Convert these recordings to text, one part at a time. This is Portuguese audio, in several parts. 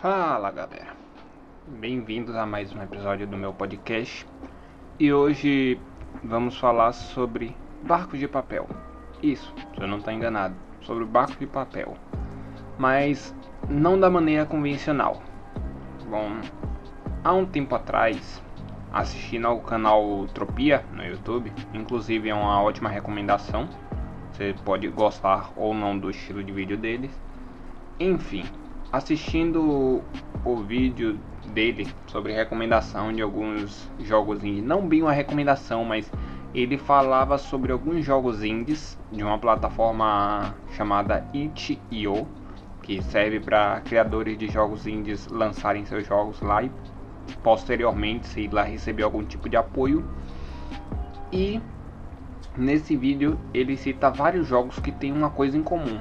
Fala galera, bem-vindos a mais um episódio do meu podcast e hoje vamos falar sobre barcos de papel. Isso, se eu não estou enganado, sobre barcos de papel, mas não da maneira convencional. Bom, há um tempo atrás, assistindo ao canal Tropia no YouTube, inclusive é uma ótima recomendação. Você pode gostar ou não do estilo de vídeo deles. Enfim, assistindo o vídeo dele sobre recomendação de alguns jogos indie, não bem uma recomendação, mas ele falava sobre alguns jogos indies de uma plataforma chamada itch.io, que serve para criadores de jogos indies lançarem seus jogos lá e posteriormente se lá receber algum tipo de apoio. E nesse vídeo ele cita vários jogos que têm uma coisa em comum.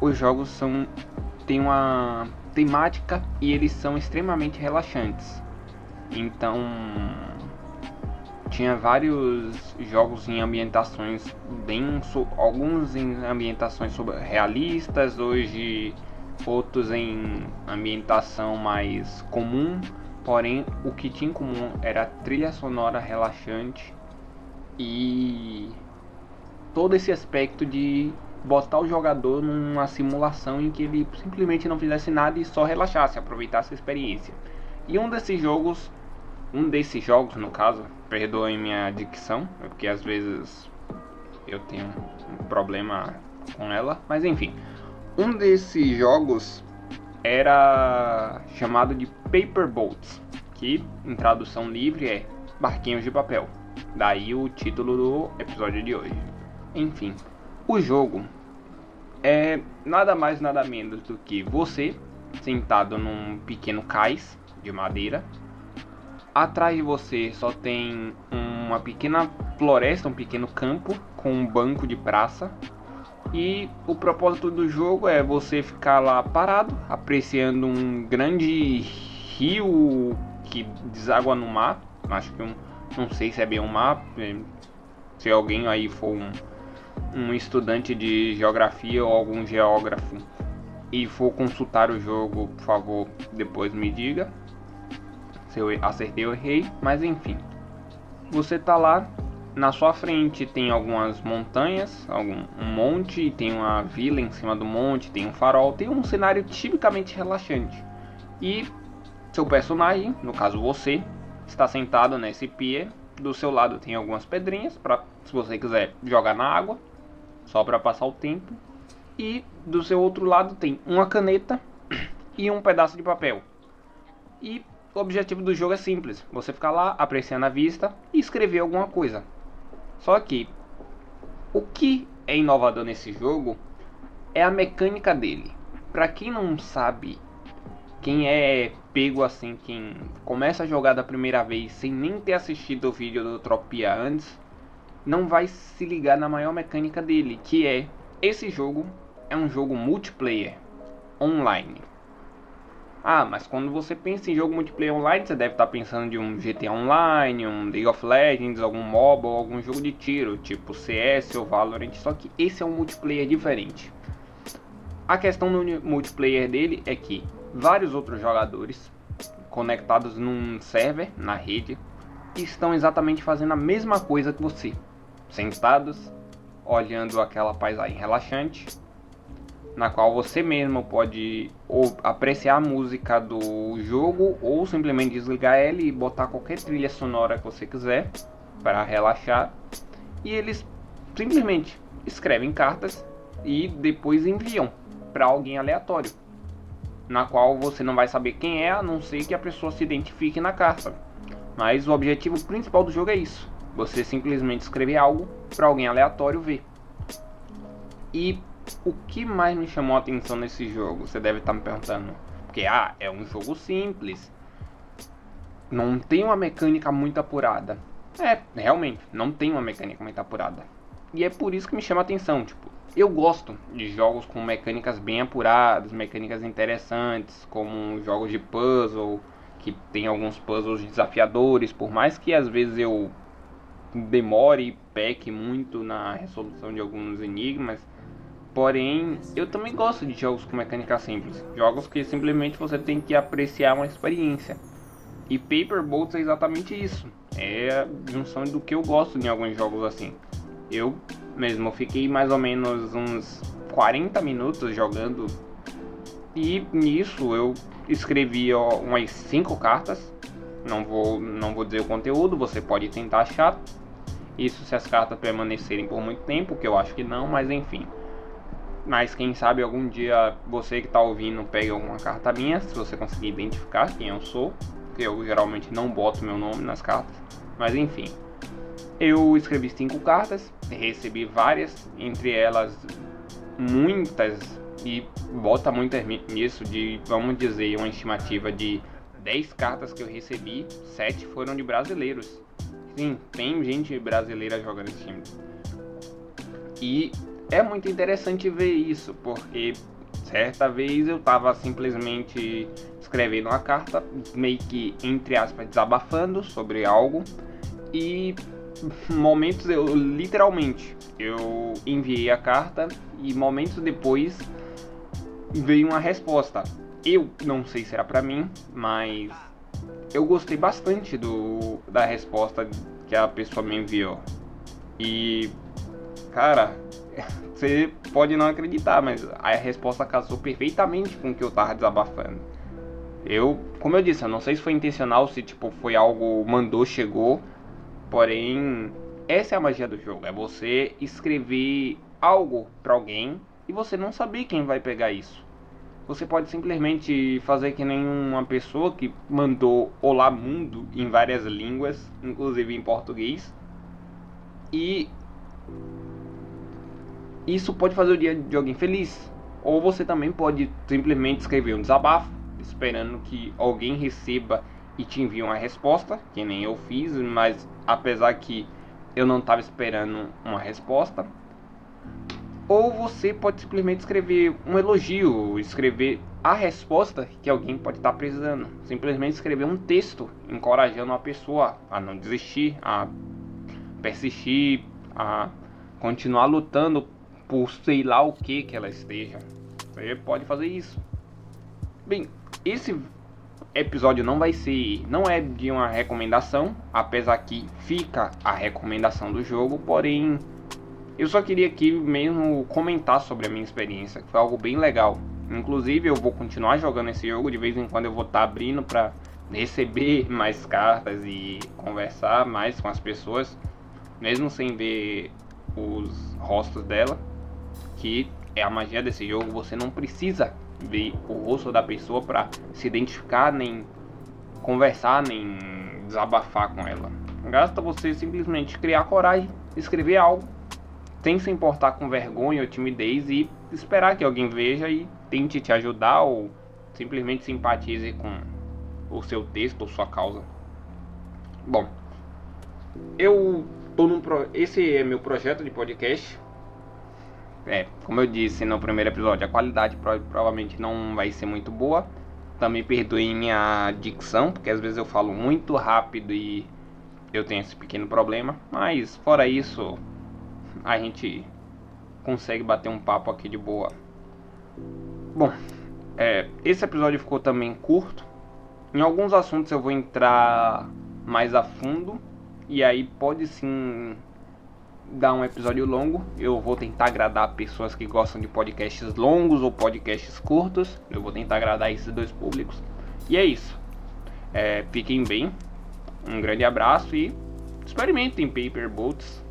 Os jogos são tem uma temática e eles são extremamente relaxantes. Então, tinha vários jogos em ambientações bem alguns em ambientações realistas, hoje outros em ambientação mais comum, porém o que tinha em comum era trilha sonora relaxante e todo esse aspecto de botar o jogador numa simulação em que ele simplesmente não fizesse nada e só relaxasse, aproveitasse a experiência. E um desses jogos, um desses jogos no caso, perdoem minha dicção, é porque às vezes eu tenho um problema com ela, mas enfim, um desses jogos era chamado de Paper Boats, que em tradução livre é barquinhos de papel. Daí o título do episódio de hoje. Enfim, o jogo é nada mais nada menos do que você sentado num pequeno cais de madeira. Atrás de você só tem uma pequena floresta, um pequeno campo com um banco de praça. E o propósito do jogo é você ficar lá parado, apreciando um grande rio que deságua no mar. Acho que um, não sei se é bem um mar. Se alguém aí for um, um estudante de geografia ou algum geógrafo e for consultar o jogo, por favor, depois me diga se eu acertei ou errei, mas enfim. Você tá lá, na sua frente tem algumas montanhas, algum um monte, tem uma vila em cima do monte, tem um farol, tem um cenário tipicamente relaxante. E seu personagem, no caso você, está sentado nesse pier. Do seu lado tem algumas pedrinhas para se você quiser jogar na água só para passar o tempo. E do seu outro lado tem uma caneta e um pedaço de papel. E o objetivo do jogo é simples: você ficar lá apreciando a vista e escrever alguma coisa. Só que o que é inovador nesse jogo é a mecânica dele. Para quem não sabe, quem é pego assim, quem começa a jogar da primeira vez sem nem ter assistido o vídeo do Tropia antes, não vai se ligar na maior mecânica dele, que é esse jogo é um jogo multiplayer online. Ah, mas quando você pensa em jogo multiplayer online, você deve estar pensando de um GTA Online, um League of Legends, algum MOBA ou algum jogo de tiro, tipo CS ou Valorant, só que esse é um multiplayer diferente. A questão do multiplayer dele é que vários outros jogadores conectados num server na rede estão exatamente fazendo a mesma coisa que você sentados, olhando aquela paisagem relaxante, na qual você mesmo pode apreciar a música do jogo ou simplesmente desligar ela e botar qualquer trilha sonora que você quiser para relaxar. E eles simplesmente escrevem cartas e depois enviam para alguém aleatório, na qual você não vai saber quem é, a não ser que a pessoa se identifique na carta. Mas o objetivo principal do jogo é isso: você simplesmente escrever algo para alguém aleatório ver. E o que mais me chamou a atenção nesse jogo? Você deve estar tá me perguntando. Porque, ah, é um jogo simples. Não tem uma mecânica muito apurada. É, realmente, não tem uma mecânica muito apurada. E é por isso que me chama a atenção. Tipo, eu gosto de jogos com mecânicas bem apuradas, mecânicas interessantes, como jogos de puzzle, que tem alguns puzzles desafiadores, por mais que às vezes eu demore e peque muito na resolução de alguns enigmas, Porém, eu também gosto de jogos com mecânica simples. Jogos que simplesmente você tem que apreciar uma experiência. E Paper Boats é exatamente isso. É a junção do que eu gosto em alguns jogos assim. Eu mesmo fiquei mais ou menos uns 40 minutos jogando. E nisso eu escrevi ó, umas 5 cartas. Não vou, não vou dizer o conteúdo, você pode tentar achar. Isso se as cartas permanecerem por muito tempo, que eu acho que não, mas enfim. Mas quem sabe algum dia você que está ouvindo pegue alguma carta minha, se você conseguir identificar quem eu sou. Eu geralmente não boto meu nome nas cartas. Mas enfim. Eu escrevi cinco cartas, recebi várias, entre elas muitas, e bota muitas nisso de, vamos dizer, uma estimativa de 10 cartas que eu recebi, 7 foram de brasileiros. Sim, tem gente brasileira jogando esse time. E é muito interessante ver isso, porque certa vez eu tava simplesmente escrevendo uma carta, meio que entre aspas desabafando sobre algo e momentos eu literalmente eu enviei a carta e momentos depois veio uma resposta. Eu não sei se era para mim, mas eu gostei bastante do da resposta que a pessoa me enviou. E cara, você pode não acreditar, mas a resposta casou perfeitamente com o que eu tava desabafando. Eu, como eu disse, eu não sei se foi intencional, se tipo foi algo mandou, chegou. Porém, essa é a magia do jogo, é você escrever algo para alguém e você não saber quem vai pegar isso. Você pode simplesmente fazer que nem uma pessoa que mandou Olá Mundo em várias línguas, inclusive em português. E isso pode fazer o dia de alguém feliz. Ou você também pode simplesmente escrever um desabafo, esperando que alguém receba e te envie uma resposta, que nem eu fiz, mas apesar que eu não estava esperando uma resposta. Ou você pode simplesmente escrever um elogio, escrever a resposta que alguém pode estar precisando. Simplesmente escrever um texto encorajando a pessoa a não desistir, a persistir, a continuar lutando por sei lá o que que ela esteja. Você pode fazer isso. Bem, esse episódio não vai ser, não é de uma recomendação, apesar que fica a recomendação do jogo, porém eu só queria aqui mesmo comentar sobre a minha experiência, que foi algo bem legal. Inclusive eu vou continuar jogando esse jogo, de vez em quando eu vou estar tá abrindo para receber mais cartas e conversar mais com as pessoas, mesmo sem ver os rostos dela que é a magia desse jogo, você não precisa ver o rosto da pessoa para se identificar, nem conversar, nem desabafar com ela. Gasta você simplesmente criar coragem, escrever algo, sem se importar com vergonha ou timidez e esperar que alguém veja e tente te ajudar ou simplesmente simpatize com o seu texto ou sua causa. Bom, eu tô num pro... esse é meu projeto de podcast é, como eu disse no primeiro episódio, a qualidade pro provavelmente não vai ser muito boa. Também perdoe minha dicção, porque às vezes eu falo muito rápido e eu tenho esse pequeno problema. Mas fora isso, a gente consegue bater um papo aqui de boa. Bom, é, esse episódio ficou também curto. Em alguns assuntos eu vou entrar mais a fundo. E aí pode sim dar um episódio longo. Eu vou tentar agradar pessoas que gostam de podcasts longos ou podcasts curtos. Eu vou tentar agradar esses dois públicos. E é isso. É, fiquem bem. Um grande abraço e experimentem Paper Boats.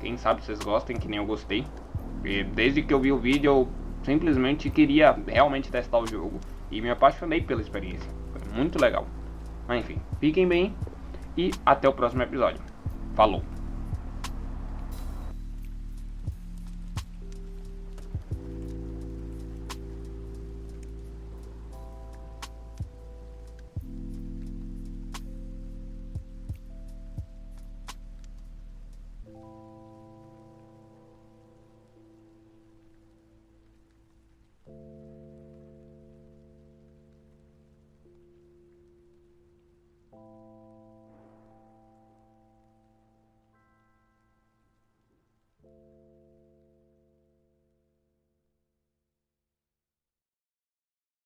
Quem sabe vocês gostem, que nem eu gostei. E desde que eu vi o vídeo, eu simplesmente queria realmente testar o jogo. E me apaixonei pela experiência. Foi muito legal. Mas enfim, fiquem bem e até o próximo episódio. Falou!